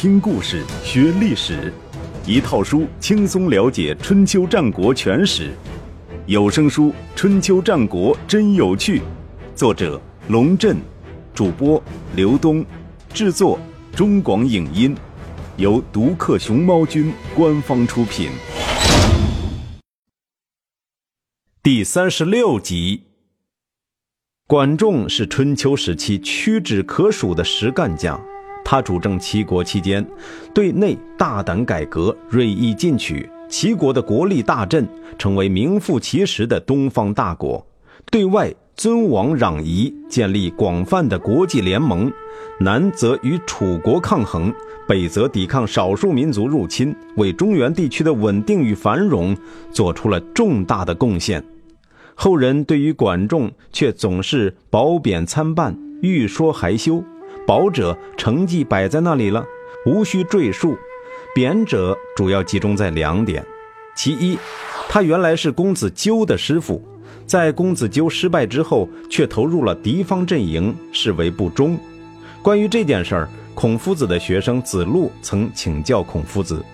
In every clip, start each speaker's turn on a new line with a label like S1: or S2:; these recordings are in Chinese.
S1: 听故事学历史，一套书轻松了解春秋战国全史。有声书《春秋战国真有趣》，作者龙震，主播刘东，制作中广影音，由独克熊猫君官方出品。第三十六集。管仲是春秋时期屈指可数的实干家。他主政齐国期间，对内大胆改革，锐意进取，齐国的国力大振，成为名副其实的东方大国；对外尊王攘夷，建立广泛的国际联盟，南则与楚国抗衡，北则抵抗少数民族入侵，为中原地区的稳定与繁荣做出了重大的贡献。后人对于管仲却总是褒贬参半，欲说还休。褒者成绩摆在那里了，无需赘述；贬者主要集中在两点：其一，他原来是公子纠的师傅，在公子纠失败之后，却投入了敌方阵营，视为不忠。关于这件事儿，孔夫子的学生子路曾请教孔夫子：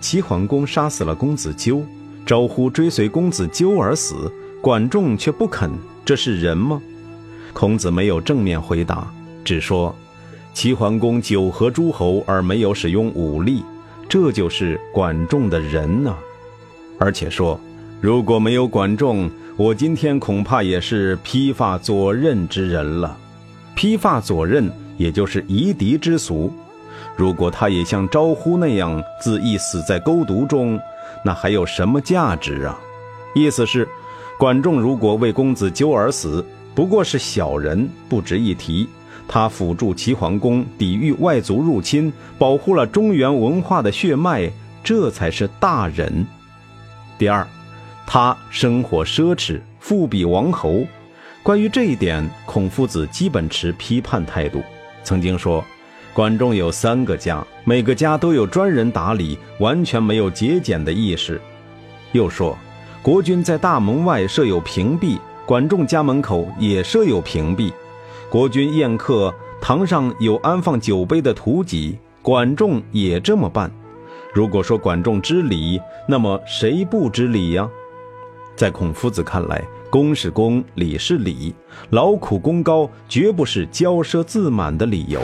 S1: 齐桓公杀死了公子纠，招呼追随公子纠而死。管仲却不肯，这是人吗？孔子没有正面回答，只说：齐桓公九合诸侯而没有使用武力，这就是管仲的人呐。而且说，如果没有管仲，我今天恐怕也是披发左衽之人了。披发左衽，也就是夷狄之俗。如果他也像招呼那样自缢死在沟渎中，那还有什么价值啊？意思是。管仲如果为公子纠而死，不过是小人，不值一提。他辅助齐桓公抵御外族入侵，保护了中原文化的血脉，这才是大人。第二，他生活奢侈，富比王侯。关于这一点，孔夫子基本持批判态度。曾经说，管仲有三个家，每个家都有专人打理，完全没有节俭的意识。又说。国君在大门外设有屏蔽，管仲家门口也设有屏蔽。国君宴客，堂上有安放酒杯的图籍，管仲也这么办。如果说管仲知礼，那么谁不知礼呀？在孔夫子看来，公是公，礼是礼，劳苦功高绝不是骄奢自满的理由。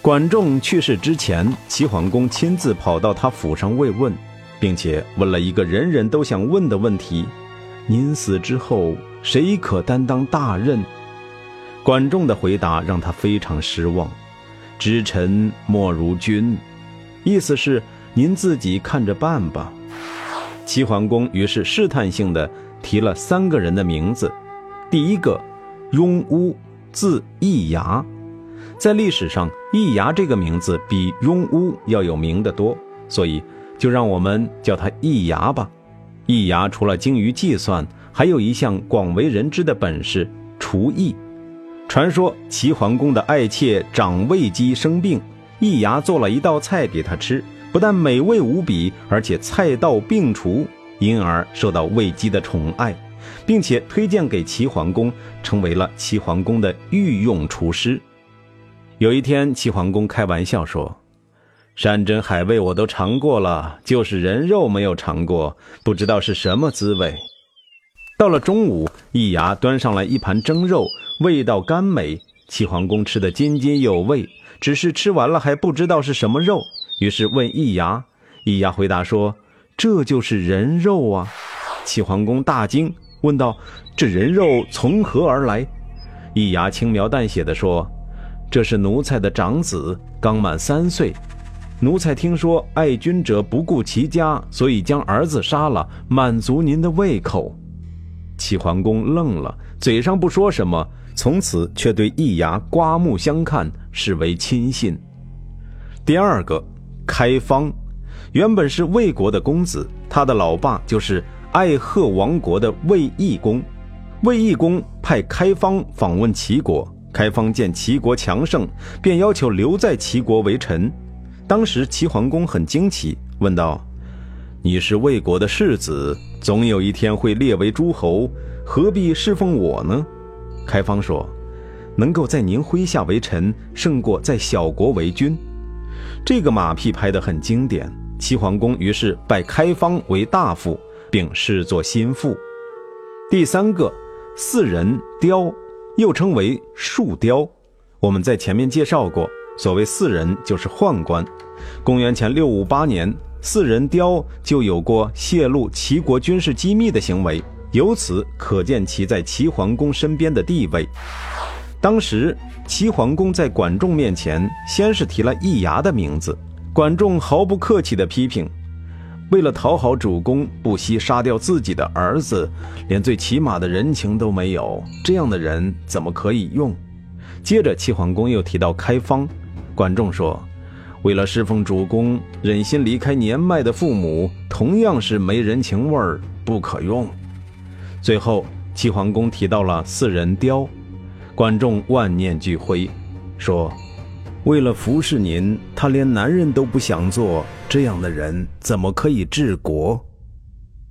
S1: 管仲去世之前，齐桓公亲自跑到他府上慰问。并且问了一个人人都想问的问题：“您死之后，谁可担当大任？”管仲的回答让他非常失望：“知臣莫如君。”意思是您自己看着办吧。齐桓公于是试探性的提了三个人的名字：第一个，雍巫，字易牙，在历史上，易牙这个名字比雍巫要有名的多，所以。就让我们叫他易牙吧。易牙除了精于计算，还有一项广为人知的本事——厨艺。传说齐桓公的爱妾长卫姬生病，易牙做了一道菜给她吃，不但美味无比，而且菜到病除，因而受到卫姬的宠爱，并且推荐给齐桓公，成为了齐桓公的御用厨师。有一天，齐桓公开玩笑说。山珍海味我都尝过了，就是人肉没有尝过，不知道是什么滋味。到了中午，易牙端上来一盘蒸肉，味道甘美，齐桓公吃得津津有味，只是吃完了还不知道是什么肉，于是问易牙，易牙回答说：“这就是人肉啊！”齐桓公大惊，问道：“这人肉从何而来？”易牙轻描淡写的说：“这是奴才的长子，刚满三岁。”奴才听说爱君者不顾其家，所以将儿子杀了，满足您的胃口。齐桓公愣了，嘴上不说什么，从此却对易牙刮目相看，视为亲信。第二个，开方，原本是魏国的公子，他的老爸就是爱贺王国的魏懿公。魏懿公派开方访问齐国，开方见齐国强盛，便要求留在齐国为臣。当时齐桓公很惊奇，问道：“你是魏国的世子，总有一天会列为诸侯，何必侍奉我呢？”开方说：“能够在您麾下为臣，胜过在小国为君。这个马屁拍得很经典。齐桓公于是拜开方为大夫，并视作心腹。第三个，四人雕，又称为树雕。我们在前面介绍过，所谓四人就是宦官。公元前六五八年，四人雕就有过泄露齐国军事机密的行为，由此可见其在齐桓公身边的地位。当时，齐桓公在管仲面前先是提了易牙的名字，管仲毫不客气地批评：“为了讨好主公，不惜杀掉自己的儿子，连最起码的人情都没有，这样的人怎么可以用？”接着，齐桓公又提到开方，管仲说。为了侍奉主公，忍心离开年迈的父母，同样是没人情味儿，不可用。最后，齐桓公提到了四人雕，管仲万念俱灰，说：“为了服侍您，他连男人都不想做，这样的人怎么可以治国？”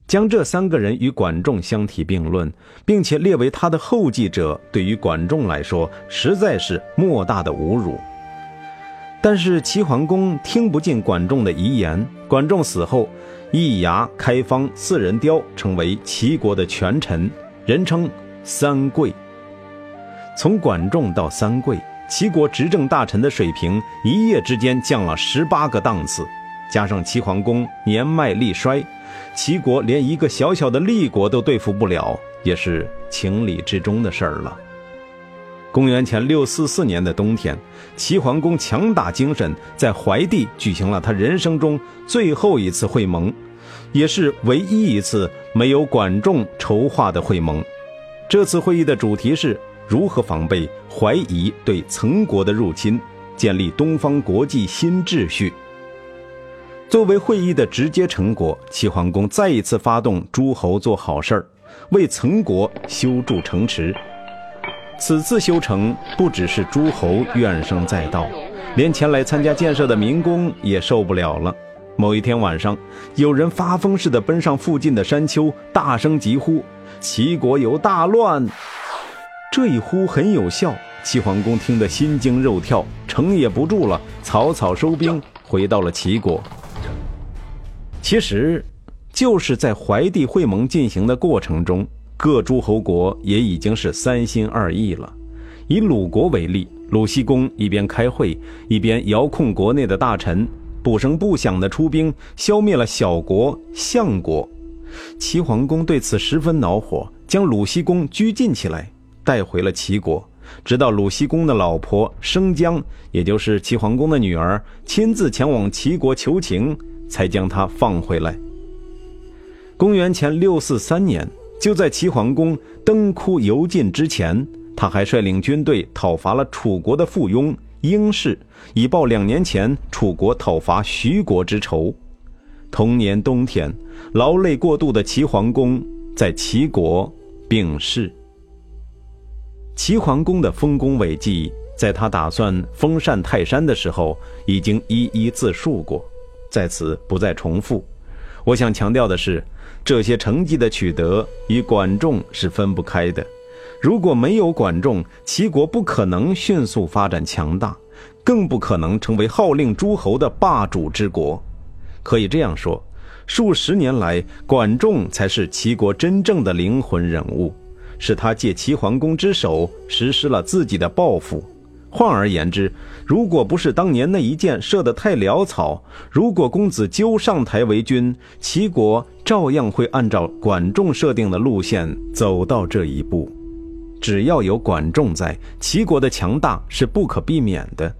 S1: 将这三个人与管仲相提并论，并且列为他的后继者，对于管仲来说，实在是莫大的侮辱。但是齐桓公听不进管仲的遗言。管仲死后，易牙、开方四人雕成为齐国的权臣，人称三贵。从管仲到三贵，齐国执政大臣的水平一夜之间降了十八个档次。加上齐桓公年迈力衰，齐国连一个小小的立国都对付不了，也是情理之中的事儿了。公元前六四四年的冬天，齐桓公强打精神，在怀地举行了他人生中最后一次会盟，也是唯一一次没有管仲筹划的会盟。这次会议的主题是如何防备怀疑对曾国的入侵，建立东方国际新秩序。作为会议的直接成果，齐桓公再一次发动诸侯做好事儿，为曾国修筑城池。此次修城不只是诸侯怨声载道，连前来参加建设的民工也受不了了。某一天晚上，有人发疯似的奔上附近的山丘，大声疾呼：“齐国有大乱！”这一呼很有效，齐桓公听得心惊肉跳，城也不住了，草草收兵，回到了齐国。其实，就是在怀帝会盟进行的过程中。各诸侯国也已经是三心二意了。以鲁国为例，鲁僖公一边开会，一边遥控国内的大臣，不声不响地出兵消灭了小国相国。齐桓公对此十分恼火，将鲁僖公拘禁起来，带回了齐国。直到鲁僖公的老婆生姜，也就是齐桓公的女儿，亲自前往齐国求情，才将他放回来。公元前六四三年。就在齐桓公登枯游尽之前，他还率领军队讨伐了楚国的附庸英氏，以报两年前楚国讨伐徐国之仇。同年冬天，劳累过度的齐桓公在齐国病逝。齐桓公的丰功伟绩，在他打算封禅泰山的时候，已经一一自述过，在此不再重复。我想强调的是。这些成绩的取得与管仲是分不开的。如果没有管仲，齐国不可能迅速发展强大，更不可能成为号令诸侯的霸主之国。可以这样说，数十年来，管仲才是齐国真正的灵魂人物，是他借齐桓公之手实施了自己的抱负。换而言之，如果不是当年那一箭射得太潦草，如果公子纠上台为君，齐国照样会按照管仲设定的路线走到这一步。只要有管仲在，齐国的强大是不可避免的。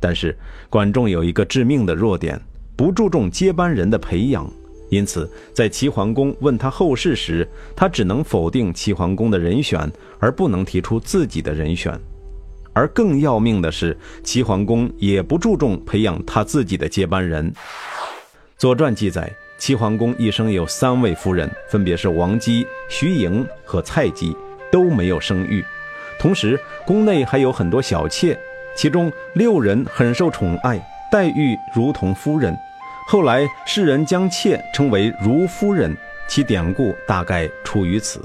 S1: 但是管仲有一个致命的弱点，不注重接班人的培养，因此在齐桓公问他后事时，他只能否定齐桓公的人选，而不能提出自己的人选。而更要命的是，齐桓公也不注重培养他自己的接班人。《左传》记载，齐桓公一生有三位夫人，分别是王姬、徐盈和蔡姬，都没有生育。同时，宫内还有很多小妾，其中六人很受宠爱，待遇如同夫人。后来世人将妾称为“如夫人”，其典故大概出于此。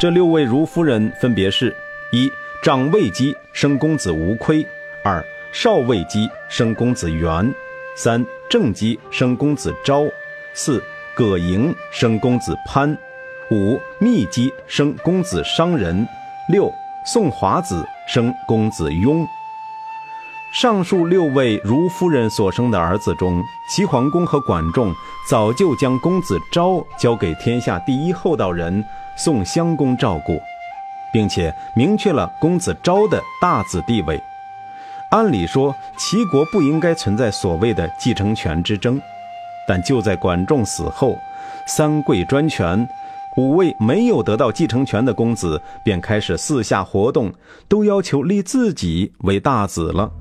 S1: 这六位如夫人分别是：一。长卫姬生公子无亏，二少卫姬生公子元；三正姬生公子昭；四葛莹生公子潘；五密姬生公子商人；六宋华子生公子雍。上述六位如夫人所生的儿子中，齐桓公和管仲早就将公子昭交给天下第一厚道人宋襄公照顾，并且明确了公子昭的大子地位。按理说，齐国不应该存在所谓的继承权之争，但就在管仲死后，三贵专权，五位没有得到继承权的公子便开始四下活动，都要求立自己为大子了。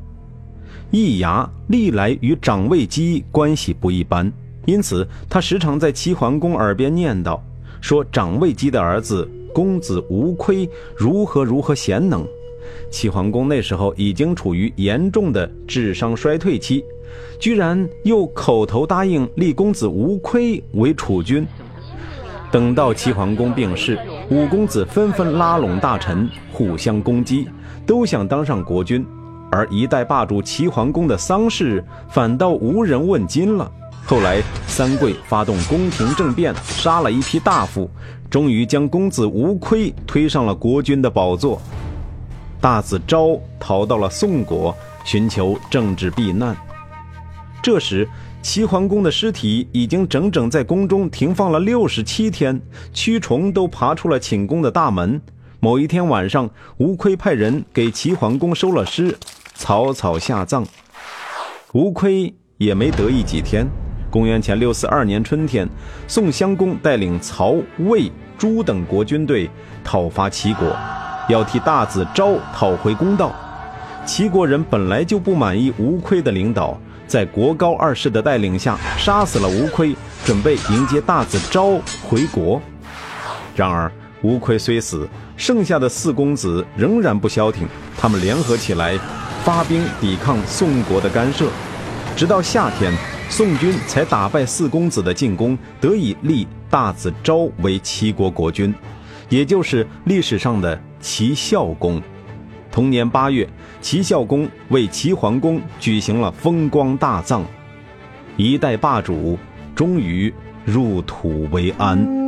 S1: 易牙历来与长卫姬关系不一般，因此他时常在齐桓公耳边念叨，说长卫姬的儿子公子无亏如何如何贤能。齐桓公那时候已经处于严重的智商衰退期，居然又口头答应立公子无亏为储君。等到齐桓公病逝，五公子纷纷拉拢大臣，互相攻击，都想当上国君，而一代霸主齐桓公的丧事反倒无人问津了。后来三桂发动宫廷政变，杀了一批大夫，终于将公子无亏推上了国君的宝座。大子昭逃到了宋国，寻求政治避难。这时，齐桓公的尸体已经整整在宫中停放了六十七天，蛆虫都爬出了寝宫的大门。某一天晚上，吴亏派人给齐桓公收了尸，草草下葬。吴亏也没得意几天。公元前六四二年春天，宋襄公带领曹、魏、朱等国军队讨伐齐国。要替大子昭讨回公道，齐国人本来就不满意吴亏的领导，在国高二世的带领下杀死了吴亏，准备迎接大子昭回国。然而吴亏虽死，剩下的四公子仍然不消停，他们联合起来，发兵抵抗宋国的干涉。直到夏天，宋军才打败四公子的进攻，得以立大子昭为齐国国君，也就是历史上的。齐孝公，同年八月，齐孝公为齐桓公举行了风光大葬，一代霸主终于入土为安。